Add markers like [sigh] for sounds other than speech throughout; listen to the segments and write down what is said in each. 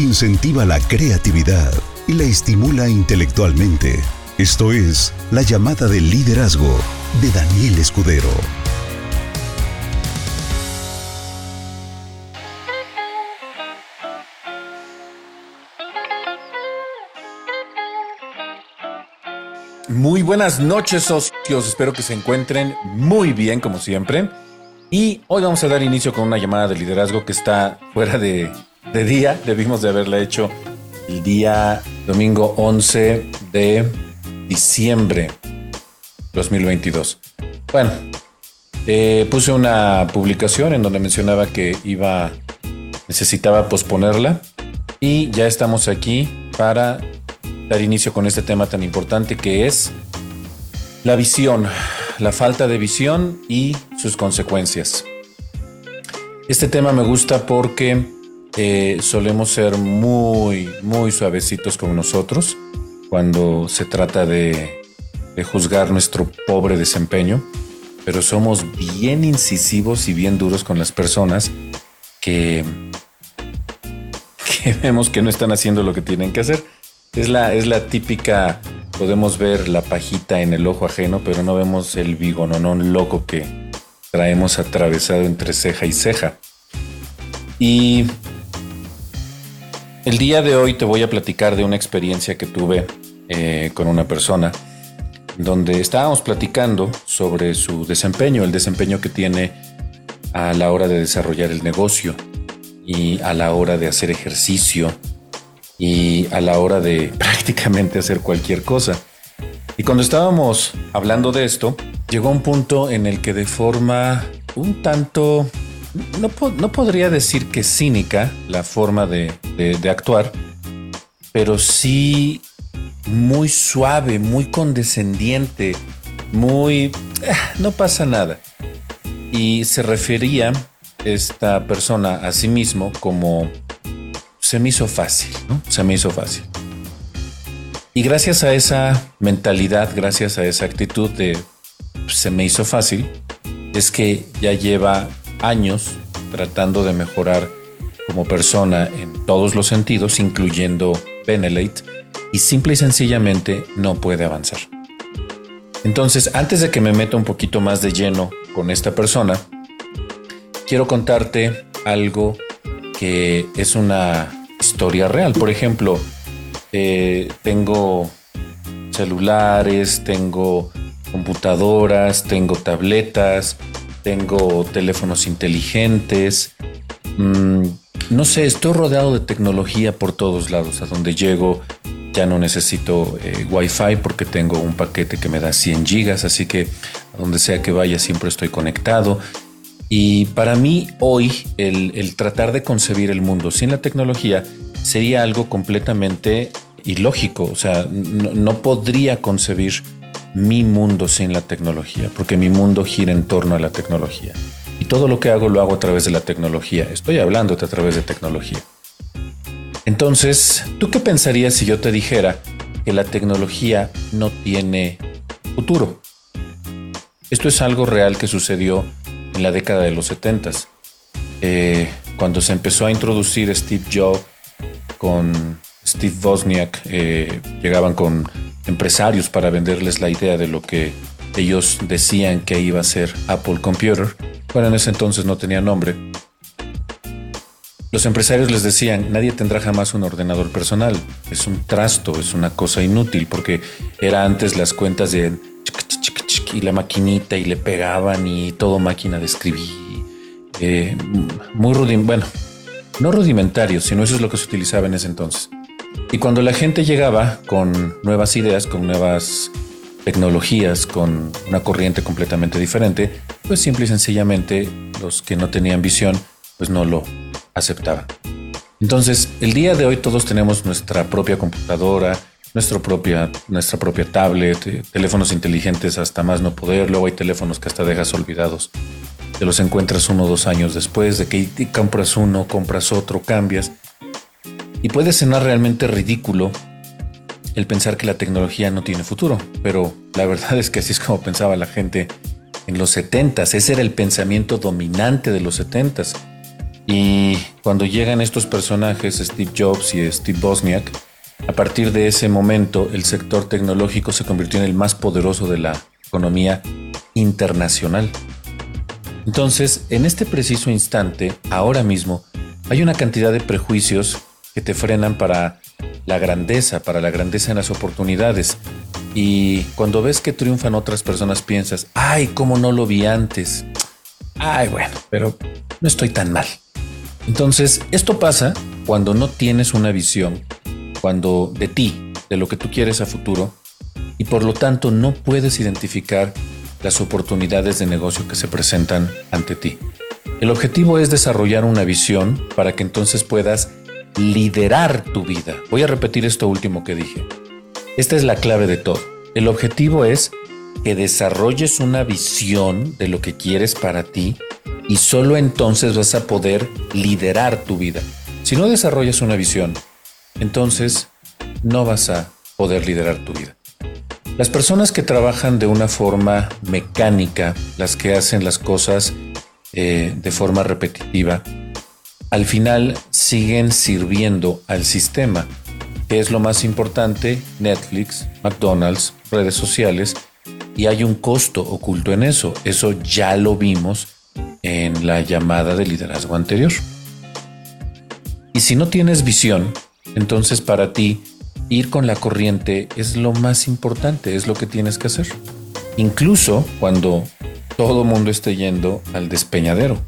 incentiva la creatividad y la estimula intelectualmente. Esto es La llamada del liderazgo de Daniel Escudero. Muy buenas noches socios, espero que se encuentren muy bien como siempre. Y hoy vamos a dar inicio con una llamada de liderazgo que está fuera de, día. Debimos de haberla hecho el día domingo 11 de diciembre 2022. Bueno, eh, puse una publicación en donde mencionaba que iba, necesitaba posponerla y ya estamos aquí para dar inicio con este tema tan importante que es la visión, la falta de visión y sus consecuencias. Este tema me gusta porque eh, solemos ser muy, muy suavecitos con nosotros cuando se trata de, de juzgar nuestro pobre desempeño, pero somos bien incisivos y bien duros con las personas que, [laughs] que vemos que no están haciendo lo que tienen que hacer. Es la, es la típica, podemos ver la pajita en el ojo ajeno, pero no vemos el bigononón loco que traemos atravesado entre ceja y ceja. Y el día de hoy te voy a platicar de una experiencia que tuve eh, con una persona donde estábamos platicando sobre su desempeño, el desempeño que tiene a la hora de desarrollar el negocio y a la hora de hacer ejercicio y a la hora de [laughs] prácticamente hacer cualquier cosa. Y cuando estábamos hablando de esto, llegó un punto en el que de forma un tanto, no, podría decir que cínica la forma de, de actuar, pero sí muy suave, muy condescendiente, muy... Ah, no pasa nada. Y se refería esta persona a sí mismo como se me hizo fácil, ¿no? Se me hizo fácil. Y gracias a esa mentalidad, gracias a esa actitud de se me hizo fácil, es que ya lleva años tratando de mejorar como persona en todos los sentidos, incluyendo Benelate, y simple y sencillamente no puede avanzar. Entonces, antes de que me meta un poquito más de lleno con esta persona, quiero contarte algo que es una historia real. Por ejemplo, eh, tengo celulares, tengo computadoras, tengo tabletas, tengo teléfonos inteligentes. Mm, no sé, estoy rodeado de tecnología por todos lados. A donde llego ya no necesito eh, Wi-Fi porque tengo un paquete que me da 100 gigas, así que a donde sea que vaya siempre estoy conectado. Y para mí hoy el, tratar de concebir el mundo sin la tecnología sería algo completamente ilógico. O sea, no, podría concebir mi mundo sin la tecnología, porque mi mundo gira en torno a la tecnología. Y todo lo que hago lo hago a través de la tecnología. Estoy hablándote a través de tecnología. Entonces, ¿tú qué pensarías si yo te dijera que la tecnología no tiene futuro? Esto es algo real que sucedió en la década de los 70. Eh, cuando se empezó a introducir Steve Jobs con Steve Wozniak, eh, llegaban con empresarios para venderles la idea de lo que ellos decían que iba a ser Apple Computer. Bueno, en ese entonces no tenía nombre. Los empresarios les decían, nadie tendrá jamás un ordenador personal. Es un trasto, es una cosa inútil, porque era antes las cuentas de y la maquinita y le pegaban y todo máquina de escribir. Eh, muy rudimentario, bueno, no rudimentario, sino eso es lo que se utilizaba en ese entonces. Y cuando la gente llegaba con nuevas ideas, con nuevas tecnologías, con una corriente completamente diferente, pues simple y sencillamente los que no tenían visión, pues no lo aceptaban. Entonces, el día de hoy todos tenemos nuestra propia computadora, nuestra propia, nuestra propia tablet, eh, teléfonos inteligentes hasta más no poder. Luego hay teléfonos que hasta dejas olvidados. Te los encuentras uno o dos años después de que compras uno, compras otro, cambias. Y puede sonar realmente ridículo el pensar que la tecnología no tiene futuro, pero la verdad es que así es como pensaba la gente en los 70 Ese era el pensamiento dominante de los 70 Y cuando llegan estos personajes, Steve Jobs y Steve Bosniak, a partir de ese momento el sector tecnológico se convirtió en el más poderoso de la economía internacional. Entonces, en este preciso instante, ahora mismo, hay una cantidad de prejuicios que te frenan para la grandeza, para la grandeza en las oportunidades. Y cuando ves que triunfan otras personas piensas, ay, ¿cómo no lo vi antes? Ay, bueno, pero no estoy tan mal. Entonces, esto pasa cuando no tienes una visión, cuando de ti, de lo que tú quieres a futuro, y por lo tanto no puedes identificar las oportunidades de negocio que se presentan ante ti. El objetivo es desarrollar una visión para que entonces puedas liderar tu vida. Voy a repetir esto último que dije. Esta es la clave de todo. El objetivo es que desarrolles una visión de lo que quieres para ti y solo entonces vas a poder liderar tu vida. Si no desarrollas una visión, entonces no vas a poder liderar tu vida. Las personas que trabajan de una forma mecánica, las que hacen las cosas eh, de forma repetitiva, al final siguen sirviendo al sistema, que es lo más importante, Netflix, McDonald's, redes sociales, y hay un costo oculto en eso. Eso ya lo vimos en la llamada de liderazgo anterior. Y si no tienes visión, entonces para ti ir con la corriente es lo más importante, es lo que tienes que hacer. Incluso cuando todo mundo esté yendo al despeñadero.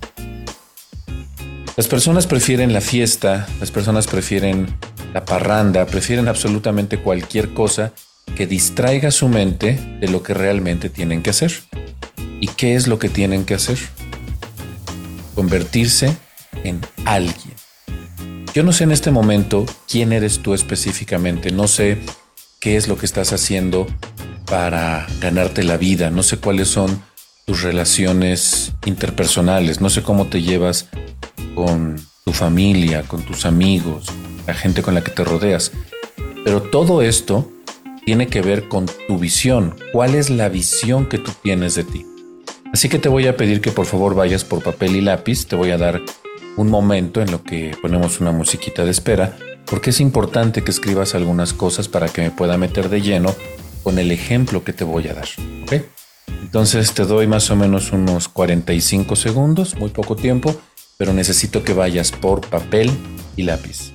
Las personas prefieren la fiesta, las personas prefieren la parranda, prefieren absolutamente cualquier cosa que distraiga su mente de lo que realmente tienen que hacer. ¿Y qué es lo que tienen que hacer? Convertirse en alguien. Yo no sé en este momento quién eres tú específicamente, no sé qué es lo que estás haciendo para ganarte la vida, no sé cuáles son tus relaciones interpersonales, no sé cómo te llevas con tu familia, con tus amigos, la gente con la que te rodeas, pero todo esto tiene que ver con tu visión, cuál es la visión que tú tienes de ti. Así que te voy a pedir que por favor vayas por papel y lápiz, te voy a dar un momento en lo que ponemos una musiquita de espera, porque es importante que escribas algunas cosas para que me pueda meter de lleno con el ejemplo que te voy a dar. Entonces te doy más o menos unos 45 segundos, muy poco tiempo, pero necesito que vayas por papel y lápiz.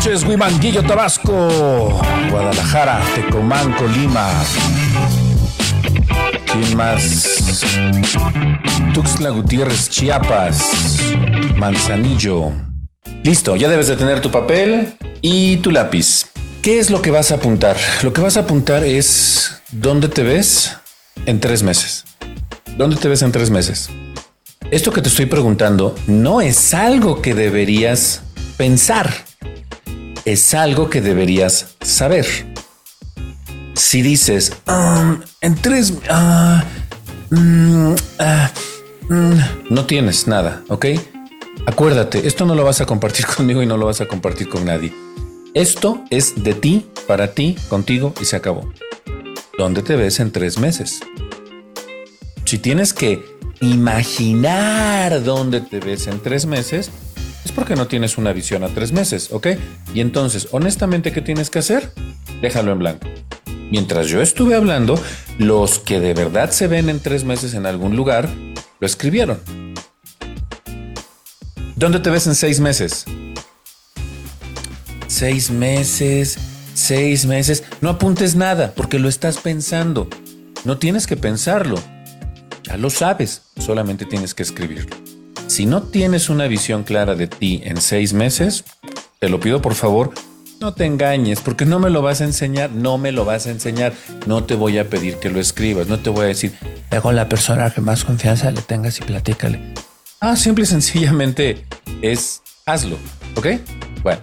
Noches, Huimanguillo, Tabasco, Guadalajara, Tecomán, Colima. ¿Quién más? Tuxtla Gutiérrez, Chiapas, Manzanillo. Listo, ya debes de tener tu papel y tu lápiz. ¿Qué es lo que vas a apuntar? Lo que vas a apuntar es dónde te ves en tres meses. ¿Dónde te ves en tres meses? Esto que te estoy preguntando no es algo que deberías pensar es algo que deberías saber. Si dices, um, en tres, ah, mm, ah, mm", no tienes nada, ¿ok? Acuérdate, esto no lo vas a compartir [laughs] conmigo y no lo vas a compartir con nadie. Esto es de ti, para ti, contigo y se acabó. ¿Dónde te ves en tres meses? Si tienes que imaginar dónde te ves en tres meses, es porque no tienes una visión a tres meses, ¿ok? Y entonces, honestamente, ¿qué tienes que hacer? Déjalo en blanco. Mientras yo estuve hablando, los que de verdad se ven en tres meses en algún lugar, lo escribieron. ¿Dónde te ves en seis meses? Seis meses, seis meses. No apuntes nada porque lo estás pensando. No tienes que pensarlo. Ya lo sabes, solamente tienes que escribirlo. Si no tienes una visión clara de ti en seis meses, te lo pido por favor, no te engañes, porque no me lo vas a enseñar, no me lo vas a enseñar, no te voy a pedir que lo escribas, no te voy a decir, con la persona que más confianza le tengas y platícale. Ah, simple y sencillamente es hazlo, ¿ok? Bueno,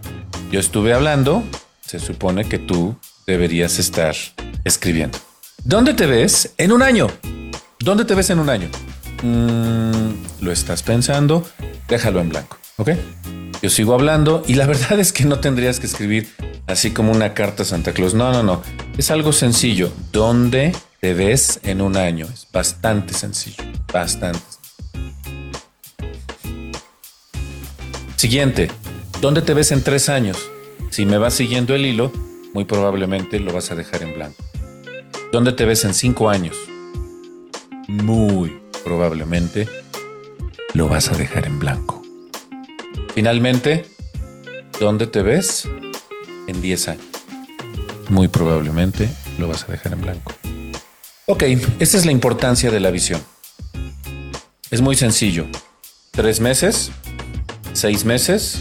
yo estuve hablando, se supone que tú deberías estar escribiendo. ¿Dónde te ves en un año? ¿Dónde te ves en un año? Mm, lo estás pensando, déjalo en blanco, ¿ok? Yo sigo hablando y la [laughs] verdad es que no tendrías que escribir así como una carta a Santa Claus. No, no, no. Es algo sencillo. ¿Dónde te ves en un año? Es bastante sencillo. Bastante. Siguiente. ¿Dónde te ves en tres años? Si me vas siguiendo el hilo, muy probablemente lo vas a dejar en blanco. ¿Dónde te ves en cinco años? Muy probablemente lo vas a dejar en blanco. Finalmente, ¿dónde te ves en 10 años? Muy probablemente lo vas a dejar en blanco. Ok, esta es la importancia de la visión. Es muy sencillo. Tres meses, seis meses,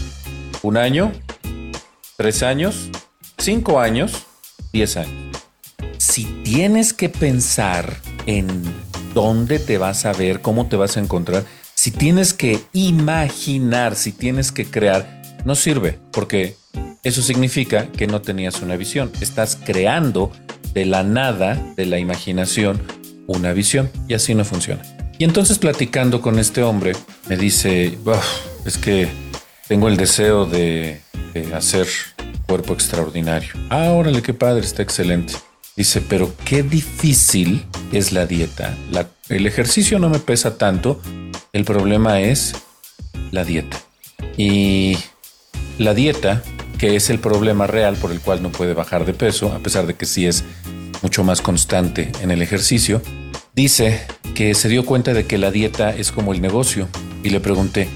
un año, tres años, cinco años, diez años. Si tienes que pensar en dónde te vas a ver, cómo te vas a encontrar, si tienes que imaginar, si tienes que crear, no sirve, porque eso significa que no tenías una visión. Estás creando de la nada, de la imaginación, una visión y así no funciona. Y entonces platicando con este hombre, me dice, es que tengo el deseo de, hacer cuerpo extraordinario. Ah, órale, qué padre, está excelente. Dice, pero qué difícil es la dieta. el ejercicio no me pesa tanto, el problema es la dieta. Y la dieta, que es el problema real por el cual no puede bajar de peso, a pesar de que sí es mucho más constante en el ejercicio, dice que se dio cuenta de que la dieta es como el negocio. Y le pregunté,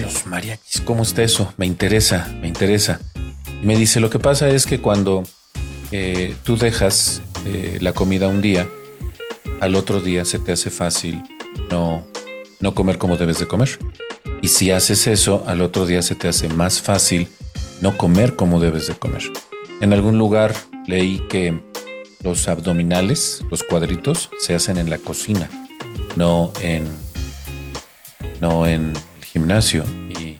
los mariachis, ¿cómo está eso? Me interesa, me interesa. Y me dice, lo que pasa es que cuando eh, tú dejas eh, la comida un día, al otro día se te hace fácil no no comer como debes de comer. Y si haces eso, al otro día se te hace más fácil no comer como debes de comer. En algún lugar leí que los abdominales, los cuadritos, se hacen en la cocina, no en, no en el gimnasio. Y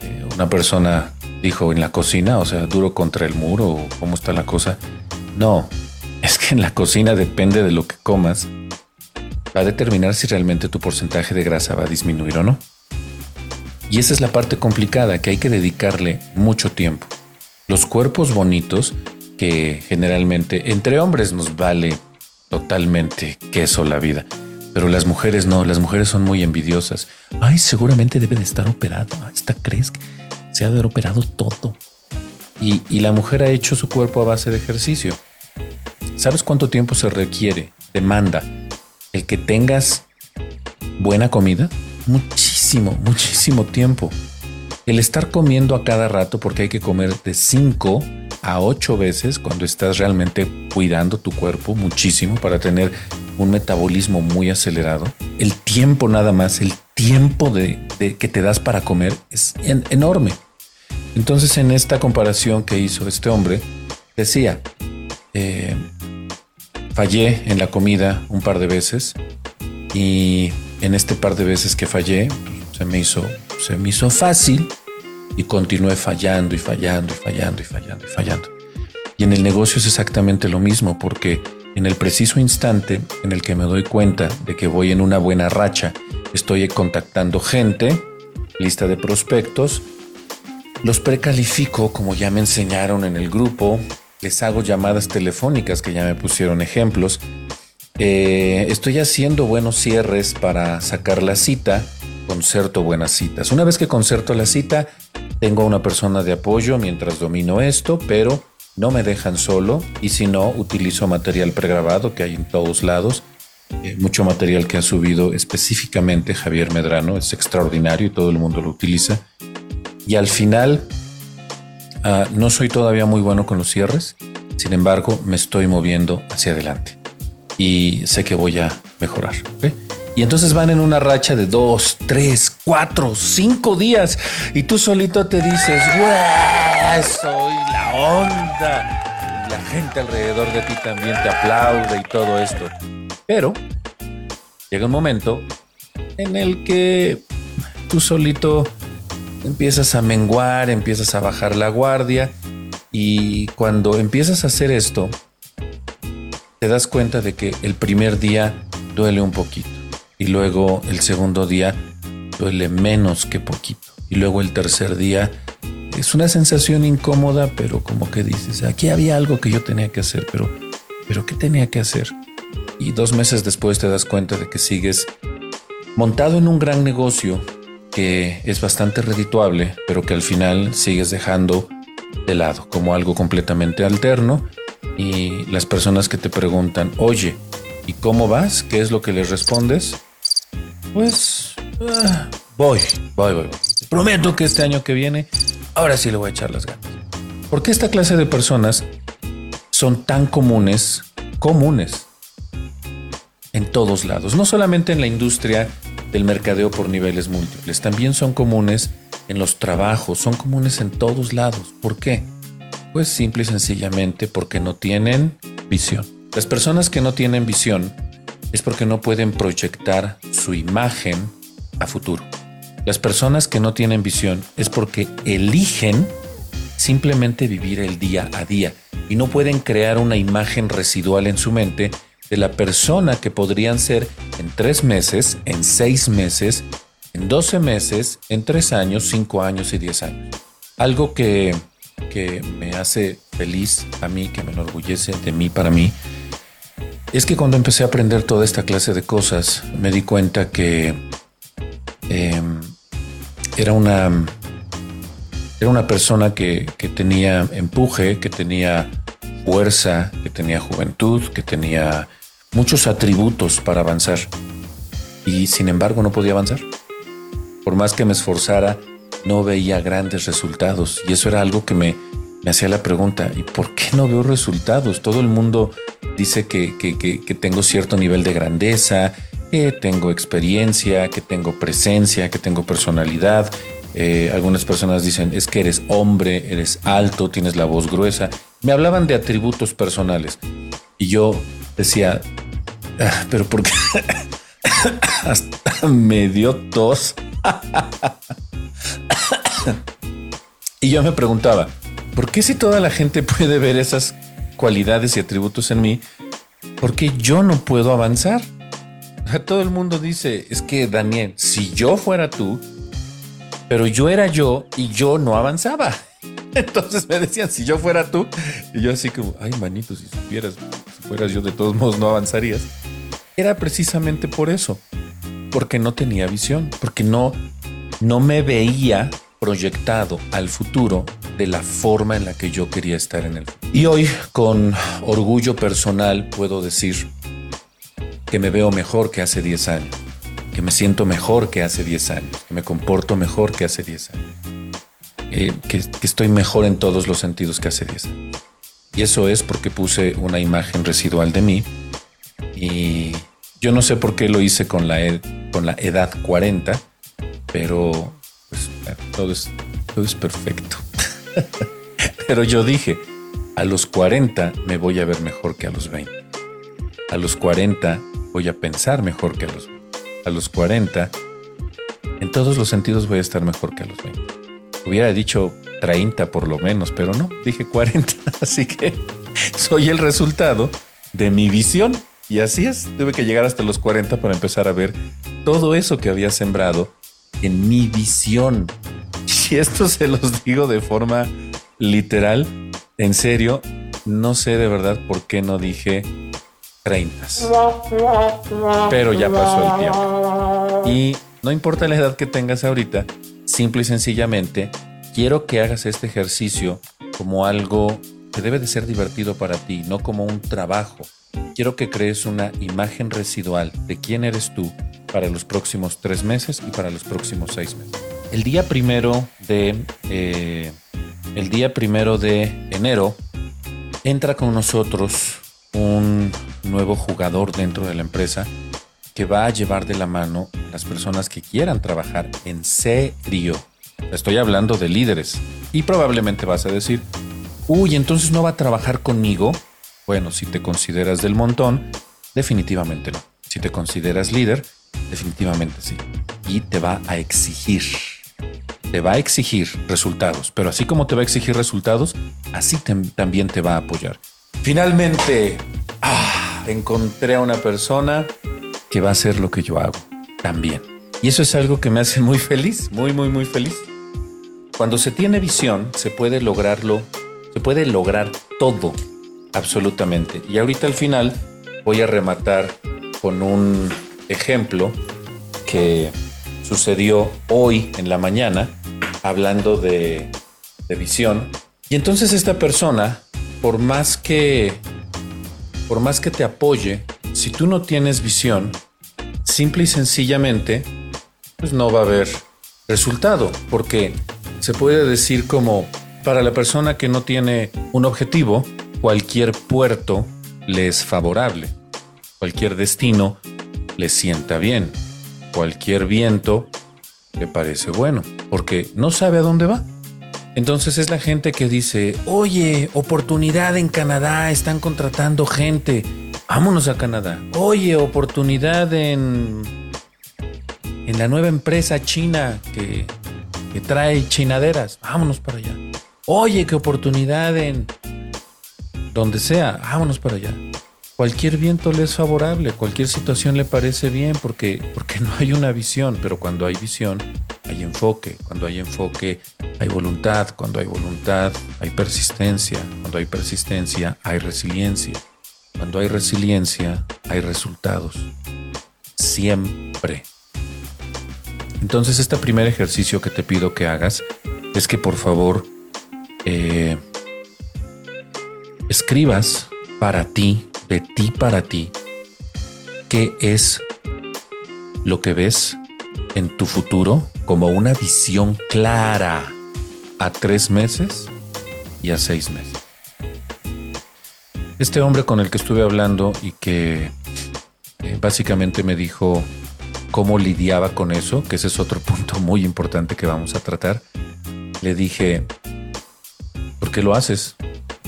eh, una persona dijo en la cocina, o sea, duro contra el muro, cómo está la cosa. No, es que en la cocina depende de lo que comas va a determinar si realmente tu porcentaje de grasa va a disminuir o no. Y esa es la parte complicada que hay que dedicarle mucho tiempo. Los cuerpos bonitos, que generalmente entre hombres nos vale totalmente queso la vida, pero las mujeres no, las mujeres son muy envidiosas. Ay, seguramente debe de estar operado. Esta crees que se ha de haber operado todo. Y, y la mujer ha hecho su cuerpo a base de ejercicio. ¿Sabes cuánto tiempo se requiere, demanda el que tengas buena comida, muchísimo, muchísimo tiempo. El estar comiendo a cada rato, porque hay que comer de 5 a 8 veces cuando estás realmente cuidando tu cuerpo muchísimo para tener un metabolismo muy acelerado. El tiempo nada más, el tiempo de, que te das para comer es enorme. Entonces en esta comparación que hizo este hombre, decía, eh, Fallé en la comida un par de veces y en este par de veces que fallé se me hizo, se me hizo fácil y continué fallando y fallando y fallando y fallando y fallando. Y en el negocio es exactamente lo mismo porque en el preciso instante en el que me doy cuenta de que voy en una buena racha, estoy contactando gente, lista de prospectos, los precalifico como ya me enseñaron en el grupo, les hago llamadas telefónicas que ya me pusieron ejemplos. Eh, estoy haciendo buenos cierres para sacar la cita, concerto buenas citas. Una vez que concerto la cita, tengo una persona de apoyo mientras domino esto, pero no me dejan solo y si no, utilizo material pregrabado que hay en todos lados. Eh, mucho material que ha subido específicamente Javier Medrano, es extraordinario y todo el mundo lo utiliza. Y al final Ah, no soy todavía muy bueno con los cierres, sin embargo me estoy moviendo hacia adelante y sé que voy a mejorar. Y entonces van en una racha de dos, tres, cuatro, cinco días y tú solito te dices, soy la onda. la gente alrededor de ti también te aplaude y todo esto. Pero llega un momento en el que tú solito empiezas a menguar, empiezas a bajar la guardia y cuando empiezas a hacer esto, te das cuenta de que el primer día duele un poquito y luego el segundo día duele menos que poquito y luego el tercer día es una sensación incómoda, pero como que dices, aquí había algo que yo tenía que hacer, pero, pero ¿qué tenía que hacer? Y dos meses después te das cuenta de que sigues montado en un gran negocio que es bastante redituable, pero que al final sigues dejando de lado como algo completamente alterno. Y las personas que te preguntan, oye, ¿y cómo vas? ¿Qué es lo que les respondes? Pues ah, voy, voy, voy, voy. Prometo que este año que viene, ahora sí le voy a echar las ganas. Porque esta clase de personas son tan comunes, comunes, en todos lados, no solamente en la industria del mercadeo por niveles múltiples, también son comunes en los trabajos, son comunes en todos lados. ¿Por qué? Pues simple y sencillamente porque no tienen visión. Las personas que no tienen visión es porque no pueden proyectar su imagen a futuro. Las personas que no tienen visión es porque eligen simplemente vivir el día a día y no pueden crear una imagen residual en su mente de la persona que podrían ser en tres meses, en seis meses, en doce meses, en tres años, cinco años y diez años. Algo que, que me hace feliz a mí, que me enorgullece de mí para mí, es que cuando empecé a aprender toda esta clase de cosas, me di cuenta que em, era una era una persona que, que tenía empuje, que tenía fuerza, que tenía juventud, que tenía muchos atributos para avanzar. Y sin embargo no podía avanzar. Por más que me esforzara, no veía grandes resultados. Y eso era algo que me, hacía la pregunta, ¿y por qué no veo resultados? Todo el mundo dice que, que, que, tengo cierto nivel de grandeza, que tengo experiencia, que tengo presencia, que tengo personalidad. Eh, algunas personas dicen, es que eres hombre, eres alto, tienes la voz gruesa. Me hablaban de atributos personales. Y yo decía, ah, pero ¿por qué? [laughs] Hasta me dio tos. y yo me preguntaba, ¿por qué si toda la gente puede ver esas cualidades y atributos en mí, por qué yo no puedo avanzar? Todo el mundo dice, es que Daniel, si yo fuera tú, pero yo era yo y yo no avanzaba. [laughs] Entonces me decían, si yo fuera tú, y yo así como, ay manito, si supieras, si fueras yo de todos modos no avanzarías. Era precisamente por eso, porque no tenía visión, porque no, no me veía proyectado al futuro de la forma en la que yo quería estar en futuro. Y hoy, con orgullo personal, puedo decir que me veo mejor que hace 10 años, que me siento mejor que hace 10 años, que me comporto mejor que hace 10 años eh, que, estoy mejor en todos los sentidos que hace 10 años. Y eso es porque puse una imagen residual de mí y yo no sé por qué lo hice con la, con la edad 40, pero pues, todo, es, todo es perfecto. [laughs] pero yo dije, a los 40 me voy a ver mejor que a los 20. A los 40 voy a pensar mejor que a los 20. A los 40, en todos los sentidos voy a estar mejor que a los 20. Hubiera dicho 30 por lo menos, pero no, dije 40. [laughs] Así que soy el resultado de mi visión. Y así es, tuve que llegar hasta los 40 para empezar a ver todo eso que había sembrado en mi visión. Y esto [laughs] se los digo de forma literal, en serio, no sé de verdad por qué no dije 30. Pero ya pasó el tiempo. Y no importa la edad que tengas ahorita, simple y sencillamente, quiero que hagas este ejercicio como algo que debe de ser divertido para ti, no como un trabajo. Quiero que crees una imagen residual de quién eres tú para los próximos tres meses y para los próximos seis meses. El día primero de, eh, el día primero de enero entra con nosotros un nuevo jugador dentro de la empresa que va a llevar de la mano las personas que quieran trabajar en serio. Estoy hablando de líderes. Y probablemente vas a decir, uy, entonces no va a trabajar conmigo. Bueno, si te consideras del montón, definitivamente no. Si te consideras líder, definitivamente sí. Y te va a exigir. te va a exigir resultados, pero así como te va a exigir resultados, así también te va a apoyar. Finalmente, ah, encontré a una persona que va a hacer lo que yo hago también. Y eso es algo que me hace muy feliz, muy, muy, muy feliz. Cuando se tiene visión, se puede lograrlo, se puede lograr todo, absolutamente. Y ahorita al final voy a rematar con un ejemplo que sucedió hoy en la mañana, hablando de, de visión. Y entonces esta persona, por más que, por más que te apoye, si tú no tienes visión, simple y sencillamente, pues no va a haber resultado, porque se puede decir como para la persona que no tiene un objetivo, cualquier puerto le es favorable, cualquier destino le sienta bien, cualquier viento le parece bueno, porque no sabe a dónde va. Entonces es la gente que dice, oye, oportunidad en Canadá, están contratando gente, vámonos a Canadá. Oye, oportunidad en, en la nueva empresa china que que trae chinaderas, vámonos para allá. Oye, qué oportunidad en donde sea, vámonos para allá. Cualquier viento le es favorable, cualquier situación le parece bien porque, porque no hay una visión, pero cuando hay visión hay enfoque, cuando hay enfoque hay voluntad, cuando hay voluntad hay persistencia, cuando hay persistencia hay resiliencia, cuando hay resiliencia hay resultados. Siempre. Entonces, este primer ejercicio que te pido que hagas es que por favor eh, escribas para ti, de ti para ti, qué es lo que ves en tu futuro como una visión clara a tres meses y a seis meses. Este hombre con el que estuve hablando y que eh, básicamente me dijo, cómo lidiaba con eso, que ese es otro [laughs] punto muy importante que vamos a tratar. Le dije, ¿por qué lo haces?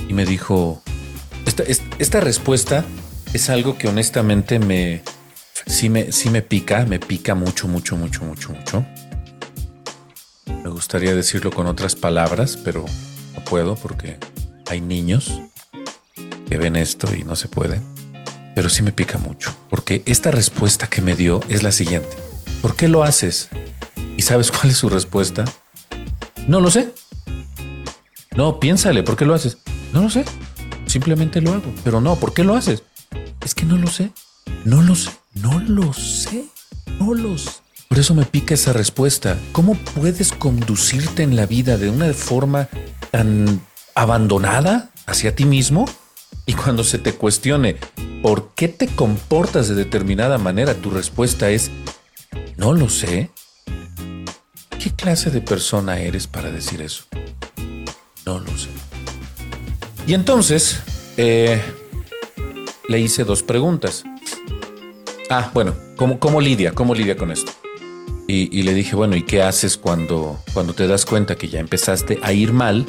Y me dijo, esta, esta respuesta es algo que honestamente me sí, me, sí me pica, me pica mucho, mucho, mucho, mucho, mucho. Me gustaría decirlo con otras palabras, pero no puedo porque hay niños que ven esto y no se puede pero sí me pica mucho, porque esta respuesta que me dio es la siguiente. ¿Por qué lo haces? ¿Y sabes cuál es su respuesta? No lo sé. No, piénsale, ¿por qué lo haces? No lo sé. Simplemente lo hago. Pero no, ¿por qué lo haces? Es que no lo sé. No lo sé. No lo sé. No lo sé. Por eso me pica esa respuesta. ¿Cómo puedes conducirte en la vida de una forma tan abandonada hacia ti mismo? Y cuando se te cuestione por qué te comportas de determinada manera, tu respuesta es, no lo sé. ¿Qué clase de persona eres para decir eso? No lo sé. Y entonces eh, le hice dos preguntas. Ah, bueno, ¿cómo, lidia? ¿Cómo lidia con esto? Y, y, le dije, bueno, ¿y qué haces cuando, cuando te das cuenta que ya empezaste a ir mal?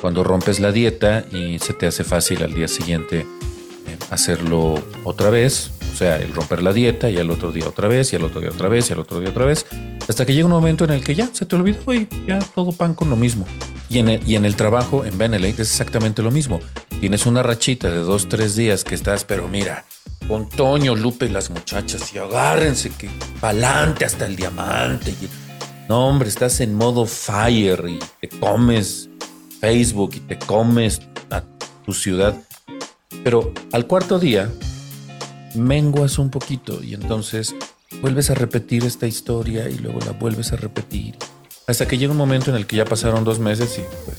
Cuando, rompes la dieta y se te hace fácil al día siguiente eh, hacerlo otra vez, o sea, el romper la dieta y al otro día otra vez, y al otro día otra vez, y al otro día otra vez, hasta que llega un momento en el que ya se te olvidó y ya todo pan con lo mismo. Y en el, y en el trabajo, en Benelete, es exactamente lo mismo. Tienes una rachita de dos, tres días que estás, pero mira, con Toño, Lupe y las muchachas, y agárrense que pa'lante hasta el diamante. Y, no, hombre, estás en modo fire y te comes Facebook y te comes a tu ciudad. Pero al cuarto día, menguas un poquito y entonces vuelves a repetir esta historia y luego la vuelves a repetir. Hasta que llega un momento en el que ya pasaron dos meses y pues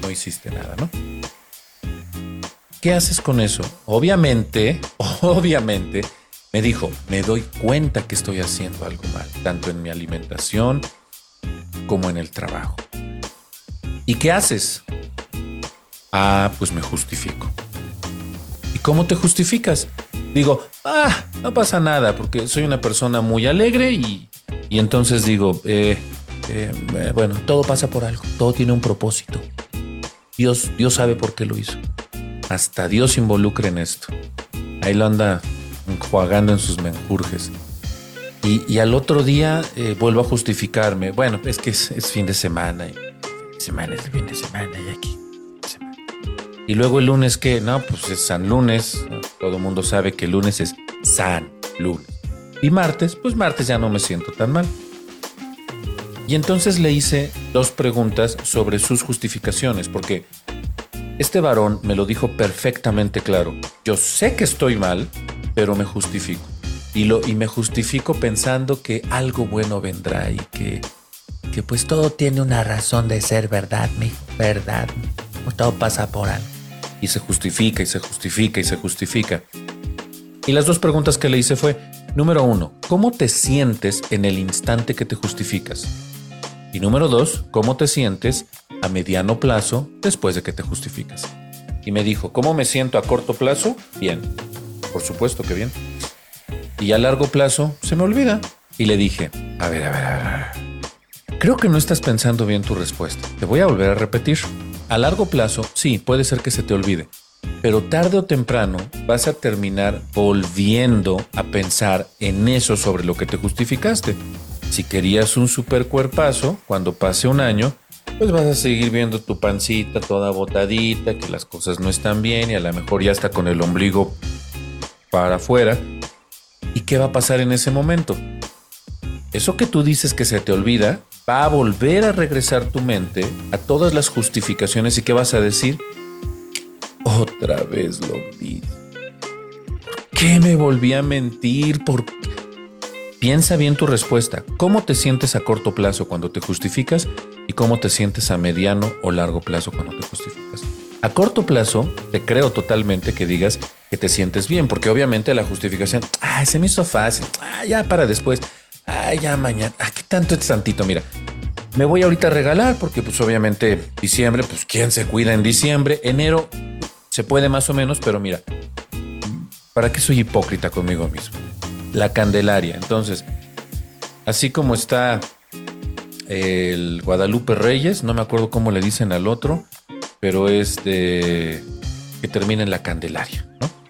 no hiciste nada, ¿no? ¿Qué haces con eso? Obviamente, [laughs] obviamente, me dijo, me doy cuenta que estoy haciendo algo mal, tanto en mi alimentación como en el trabajo. ¿Y qué haces? Ah, pues me justifico. ¿Y cómo te justificas? Digo, ah, no pasa nada, porque soy una persona muy alegre y, y entonces digo, eh, eh, bueno, todo pasa por algo, todo tiene un propósito. Dios, Dios sabe por qué lo hizo. Hasta Dios involucra en esto. Ahí lo anda enjuagando en sus menjurjes. Y, al otro día eh, vuelvo a justificarme. Bueno, es que es, fin de semana. Y, semana es fin de semana y aquí. Y luego el lunes que, no, pues es San Lunes. Todo el mundo sabe que el lunes es San Lunes. Y martes, pues martes ya no me siento tan mal. Y entonces le hice dos preguntas sobre sus justificaciones, porque este varón me lo dijo perfectamente claro. Yo sé que estoy mal, pero me justifico. Y, lo, y me justifico pensando que algo bueno vendrá y que, que pues todo tiene una razón de ser, ¿verdad, mi ¿Verdad? Pues todo pasa por algo. Y se justifica y se justifica y se justifica. Y las dos preguntas que le hice fue, número uno, ¿cómo te sientes en el instante que te justificas? Y número dos, ¿cómo te sientes a mediano plazo después de que te justificas? Y me dijo, ¿cómo me siento a corto plazo? Bien. Por supuesto que bien y a largo plazo se me olvida. Y le dije, a ver, a ver, a ver. Creo que no estás pensando bien tu respuesta. Te voy a volver a repetir. A largo plazo, sí, puede ser que se te olvide, pero tarde o temprano vas a terminar volviendo a pensar en eso sobre lo que te justificaste. Si querías un super cuerpazo, cuando pase un año, pues vas a seguir viendo tu pancita toda botadita, que las cosas no están bien y a lo mejor ya está con el ombligo para afuera ¿Y qué va a pasar en ese momento? Eso que tú dices que se te olvida va a volver a regresar tu mente a todas las justificaciones y qué vas a decir? Otra vez lo vi. ¿Por qué me volví a mentir? ¿Por Piensa bien tu respuesta. ¿Cómo te sientes a corto plazo cuando te justificas y cómo te sientes a mediano o largo plazo cuando te justificas? A corto plazo, te creo totalmente que digas que te sientes bien, porque obviamente la justificación, ah, se me hizo fácil, ah, ya para después, ah, ya mañana, ah, qué tanto es tantito, mira, me voy ahorita a regalar, porque pues obviamente diciembre, pues quién se cuida en diciembre, enero se puede más o menos, pero mira, ¿para qué soy hipócrita conmigo mismo? La Candelaria, entonces, así como está el Guadalupe Reyes, no me acuerdo cómo le dicen al otro, pero es de que termina en la Candelaria, ¿no?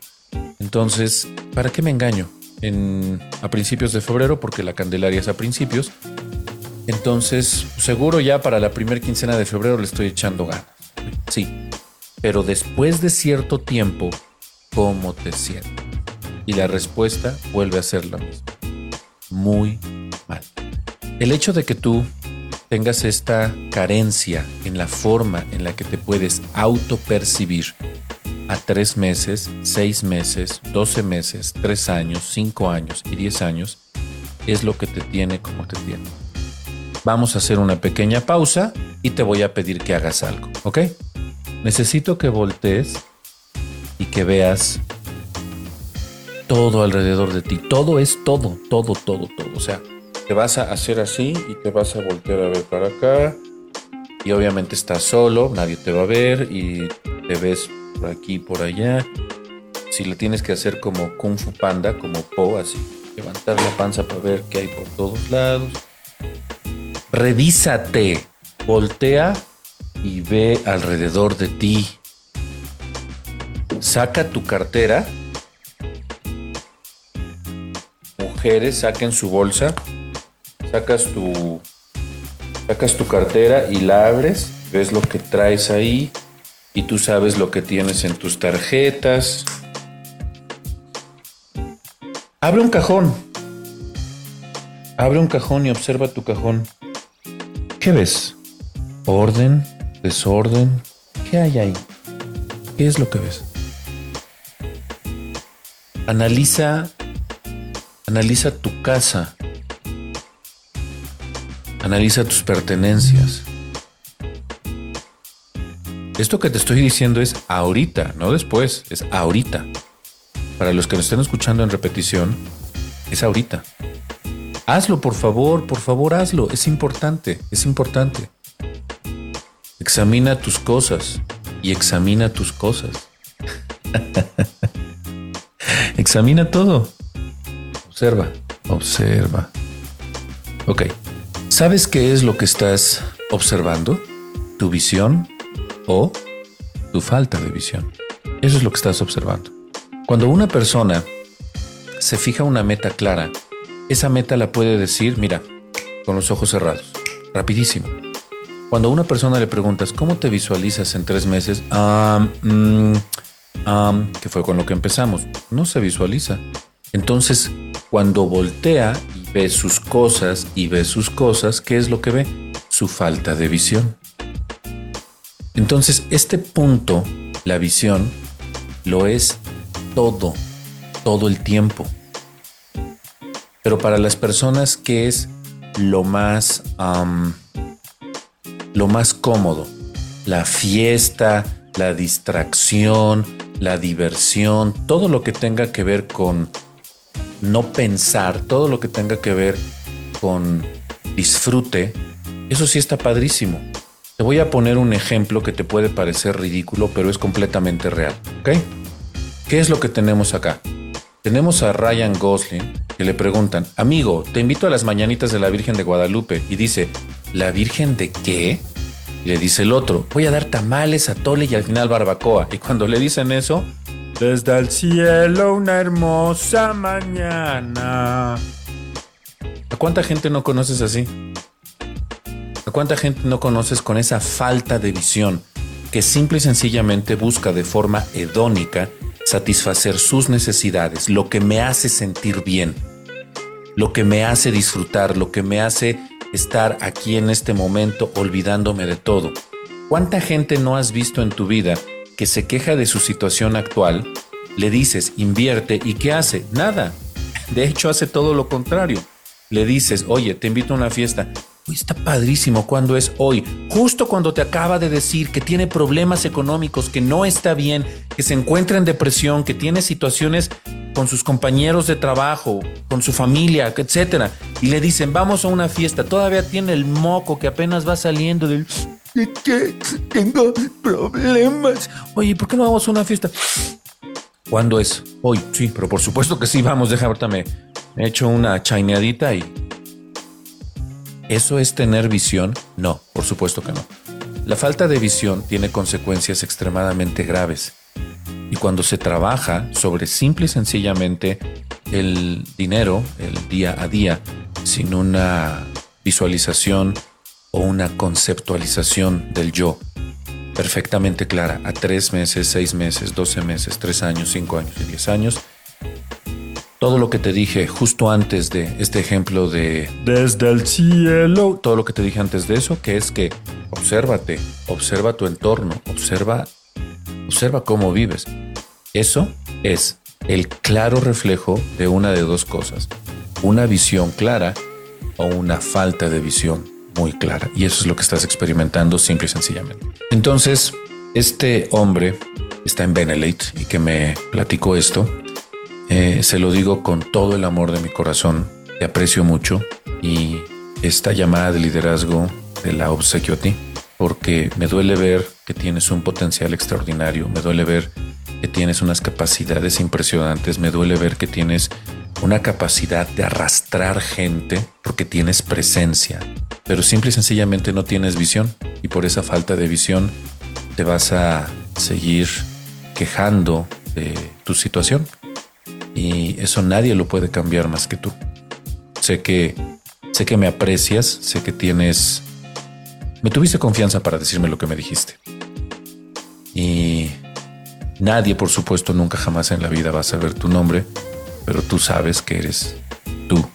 Entonces, ¿para qué me engaño? En, a principios de febrero, porque la Candelaria es a principios. Entonces, seguro ya para la primera quincena de febrero le estoy echando ganas. Sí, pero después de cierto tiempo, ¿cómo te sientes? Y la respuesta vuelve a ser la misma. Muy mal. El hecho de que tú tengas esta carencia en la forma en la que te puedes autopercibir a tres meses, seis meses, doce meses, tres años, cinco años y diez años, es lo que te tiene como te tiene. Vamos a hacer una pequeña pausa y te voy a pedir que hagas algo, ¿ok? Necesito que voltees y que veas todo alrededor de ti. Todo es todo, todo, todo, todo. O sea, te vas a hacer así y te vas a voltear a ver para acá. Y obviamente estás solo, nadie te va a ver y te ves por aquí y por allá. Si le tienes que hacer como Kung Fu Panda, como Po, así, levantar la panza para ver qué hay por todos lados. Revísate, voltea y ve alrededor de ti. Saca tu cartera. Mujeres, saquen su bolsa sacas tu, sacas tu cartera y la abres, ves lo que traes ahí y tú sabes lo que tienes en tus tarjetas. Abre un cajón. Abre un cajón y observa tu cajón. ¿Qué ves? ¿Orden? ¿Desorden? ¿Qué hay ahí? ¿Qué es lo que ves? Analiza, analiza tu casa. Analiza tus pertenencias. Esto que te estoy diciendo es ahorita, no después, es ahorita. Para los que nos estén escuchando en repetición, es ahorita. Hazlo, por favor, por favor, hazlo. Es importante, es importante. Examina tus cosas y examina tus cosas. [laughs] examina todo. Observa, observa. Ok. ¿Sabes qué es lo que estás observando? ¿Tu visión o tu falta de visión? Eso es lo que estás observando. Cuando una persona se fija una meta clara esa meta la puede decir, mira, con los ojos cerrados, rapidísimo. Cuando a una persona le preguntas, ¿cómo te visualizas en tres meses? Mm, que fue con lo que empezamos. No se visualiza. Entonces, cuando voltea y ve sus cosas y ve sus cosas, ¿qué es lo que ve? Su falta de visión. Entonces, este punto, la visión, lo es todo, todo el tiempo. Pero para las personas que es lo más, lo más cómodo, la fiesta, la distracción, la diversión, todo lo que tenga que ver con no pensar, todo lo que tenga que ver con disfrute, eso sí está padrísimo. Te voy a poner un ejemplo que te puede parecer ridículo, pero es completamente real. ¿Ok? ¿Qué es lo que tenemos acá? Tenemos a Ryan Gosling que le preguntan, amigo, te invito a las mañanitas de la Virgen de Guadalupe. Y dice, ¿la Virgen de qué? Le dice el otro, voy a dar tamales, a tole y al final barbacoa. Y cuando le dicen eso, desde el cielo una hermosa mañana. ¿A cuánta gente no conoces así? ¿A cuánta gente no conoces con esa falta de visión que simple y sencillamente busca de forma hedónica satisfacer sus necesidades, lo que me hace sentir bien, lo que me hace disfrutar, lo que me hace estar aquí en este momento olvidándome de todo? ¿Cuánta gente no has visto en tu vida que se queja de su situación actual? Le dices, invierte y ¿qué hace? Nada. De hecho, hace todo lo contrario. Le dices, oye, te invito a una fiesta. Está padrísimo cuando es hoy, justo cuando te acaba de decir que tiene problemas económicos, que no está bien, que se encuentra en depresión, que tiene situaciones con sus compañeros de trabajo, con su familia, etcétera, y le dicen, "Vamos a una fiesta." Todavía tiene el moco que apenas va saliendo del que tengo problemas. Oye, ¿por qué no vamos a una fiesta? ¿Cuándo es? Hoy, sí, pero por supuesto que sí, vamos, deja ahorita me he hecho una chaineadita y ¿Eso es tener visión? No, por supuesto que no. La falta de visión tiene consecuencias extremadamente graves. Y cuando se trabaja sobre simple y sencillamente el dinero, el día a día, sin una visualización o una conceptualización del yo perfectamente clara a tres meses, seis meses, doce meses, tres años, cinco años y diez años, todo lo que te dije justo antes de este ejemplo de desde el cielo, todo lo que te dije antes de eso, que es que obsérvate, observa tu entorno, observa, observa cómo vives. Eso es el claro reflejo de una de dos cosas, una visión clara o una falta de visión muy clara. Y eso es lo que estás experimentando simple y sencillamente. Entonces, este hombre está en Benelete y que me platicó esto eh, se lo digo con todo el amor de mi corazón. Te aprecio mucho y esta llamada de liderazgo te la obsequio a ti porque me duele ver que tienes un potencial extraordinario, me duele ver que tienes unas capacidades impresionantes, me duele ver que tienes una capacidad de arrastrar gente porque tienes presencia, pero simple y sencillamente no tienes visión y por esa falta de visión te vas a seguir quejando de tu situación y eso nadie lo puede cambiar más que tú. Sé que sé que me aprecias, sé que tienes me tuviste confianza para decirme lo que me dijiste. Y nadie, por supuesto, nunca jamás en la vida va a saber tu nombre, pero tú sabes que eres tú,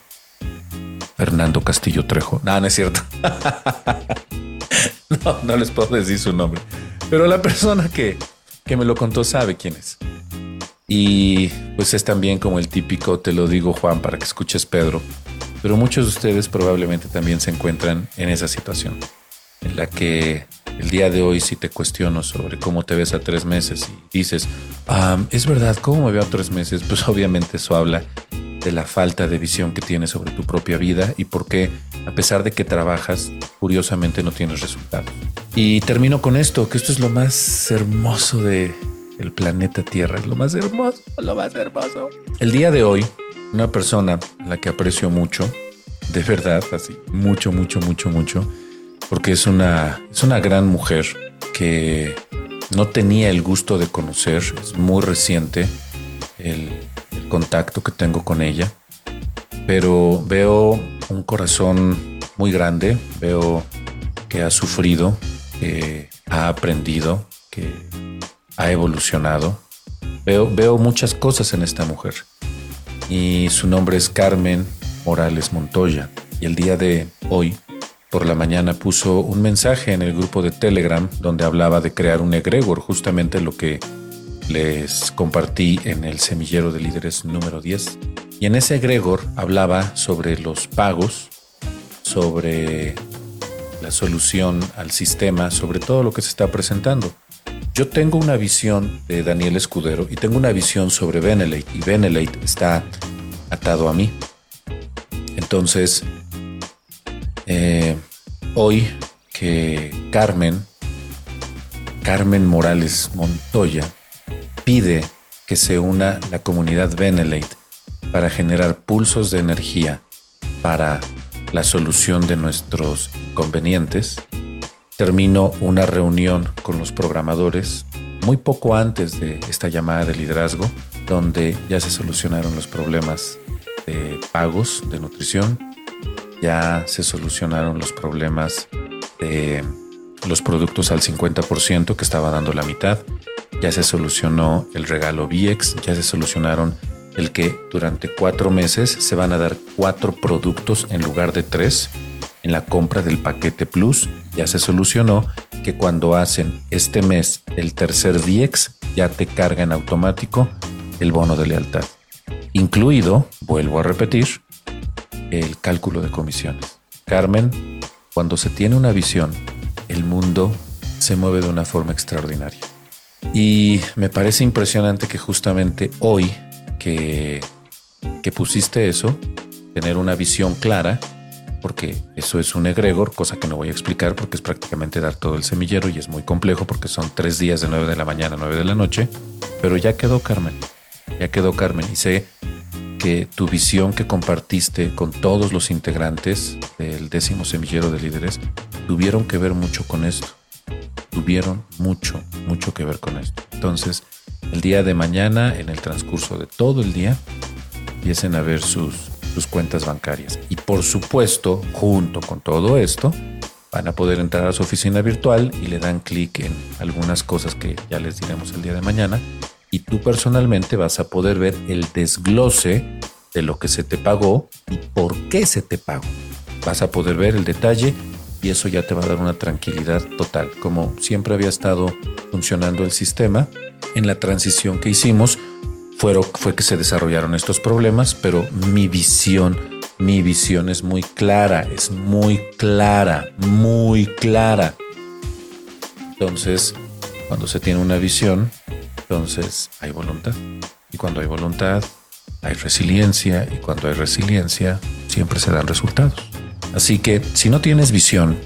Fernando Castillo Trejo. No, no es cierto. [laughs] no, no les puedo decir su nombre. Pero la persona que, que me lo contó sabe quién es. Y pues es también como el típico, te lo digo Juan, para que escuches Pedro, pero muchos de ustedes probablemente también se encuentran en esa situación, en la que el día de hoy si te cuestiono sobre cómo te ves a tres meses y dices, es verdad, ¿cómo me veo a tres meses? Pues obviamente eso habla de la falta de visión que tienes sobre tu propia vida y por qué, a pesar de que trabajas, curiosamente no tienes resultados. Y termino con esto, que esto es lo más hermoso de, el planeta Tierra. Es lo más hermoso, lo más hermoso. El día de hoy, una persona a la que aprecio mucho, de verdad, así, mucho, mucho, mucho, mucho, porque es una, es una gran mujer que no tenía el gusto de conocer, es muy reciente el, el contacto que tengo con ella. pero veo un corazón muy grande, veo que ha sufrido, que ha aprendido, que ha evolucionado. Veo, muchas cosas en esta mujer. Y su nombre es Carmen Morales Montoya. Y el día de hoy, por la mañana, puso un mensaje en el grupo de Telegram donde hablaba de crear un egregor, justamente lo que les compartí en el semillero de líderes número 10. Y en ese egregor hablaba sobre los pagos, sobre la solución al sistema, sobre todo lo que se está presentando. Yo tengo una visión de Daniel Escudero y tengo una visión sobre Benelate y Benelate está atado a mí. Entonces, eh, hoy que Carmen, Carmen Morales Montoya, pide que se una la comunidad Benelate para generar pulsos de energía para la solución de nuestros inconvenientes, termino una reunión con los programadores muy poco antes de esta llamada de liderazgo, donde ya se solucionaron los problemas de pagos de nutrición, ya se solucionaron los problemas de los productos al 50% que estaba dando la mitad, ya se solucionó el regalo VIEX, ya se solucionaron el que durante cuatro meses se van a dar cuatro productos en lugar de tres. En la compra del paquete Plus ya se solucionó que cuando hacen este mes el tercer VIEX ya te carga en automático el bono de lealtad. Incluido, vuelvo a repetir, el cálculo de comisiones. Carmen, cuando se tiene una visión, el mundo se mueve de una forma extraordinaria. Y me parece impresionante que justamente hoy que pusiste eso, tener una visión clara, porque eso es un egregor, cosa que no voy a explicar porque es prácticamente dar todo el semillero y es muy complejo porque son tres días de 9 de la mañana a 9 de la noche, pero ya quedó Carmen, ya quedó Carmen. Y sé que tu visión que compartiste con todos los integrantes del décimo semillero de líderes tuvieron que ver mucho con esto, tuvieron mucho, mucho que ver con esto. Entonces, el día de mañana, en el transcurso de todo el día, empiecen a ver sus, sus cuentas bancarias. Y por supuesto, junto con todo esto, van a poder entrar a su oficina virtual y le dan clic en algunas cosas que ya les diremos el día de mañana. Y tú personalmente vas a poder ver el desglose de lo que se te pagó y por qué se te pagó. Vas a poder ver el detalle y eso ya te va a dar una tranquilidad total. Como siempre había estado funcionando el sistema, en la transición que hicimos fue que se desarrollaron estos problemas, pero mi visión, mi visión es muy clara, es muy clara, muy clara. Entonces, cuando se tiene una visión, entonces hay voluntad. Y cuando hay voluntad, hay resiliencia. Y cuando hay resiliencia, siempre se dan resultados. Así que si no tienes visión,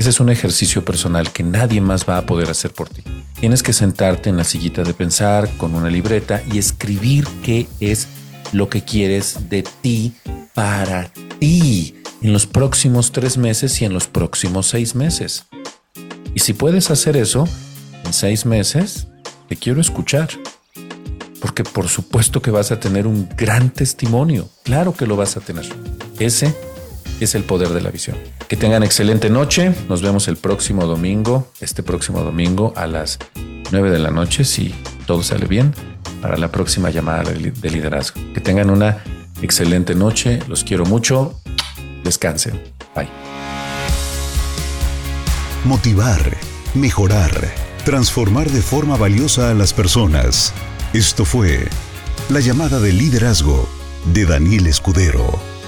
ese es un ejercicio personal que nadie más va a poder hacer por ti. Tienes que sentarte en la sillita de pensar con una libreta y escribir qué es lo que quieres de ti para ti en los próximos tres meses y en los próximos seis meses. Y si puedes hacer eso en seis meses, te quiero escuchar. Porque por supuesto que vas a tener un gran testimonio. Claro que lo vas a tener. Ese es el poder de la visión. Que tengan excelente noche. Nos vemos el próximo domingo, este próximo domingo a las 9 de la noche, si todo sale bien, para la próxima llamada de liderazgo. Que tengan una excelente noche. Los quiero mucho. Descansen. Bye. Motivar, mejorar, transformar de forma valiosa a las personas. Esto fue la llamada de liderazgo de Daniel Escudero.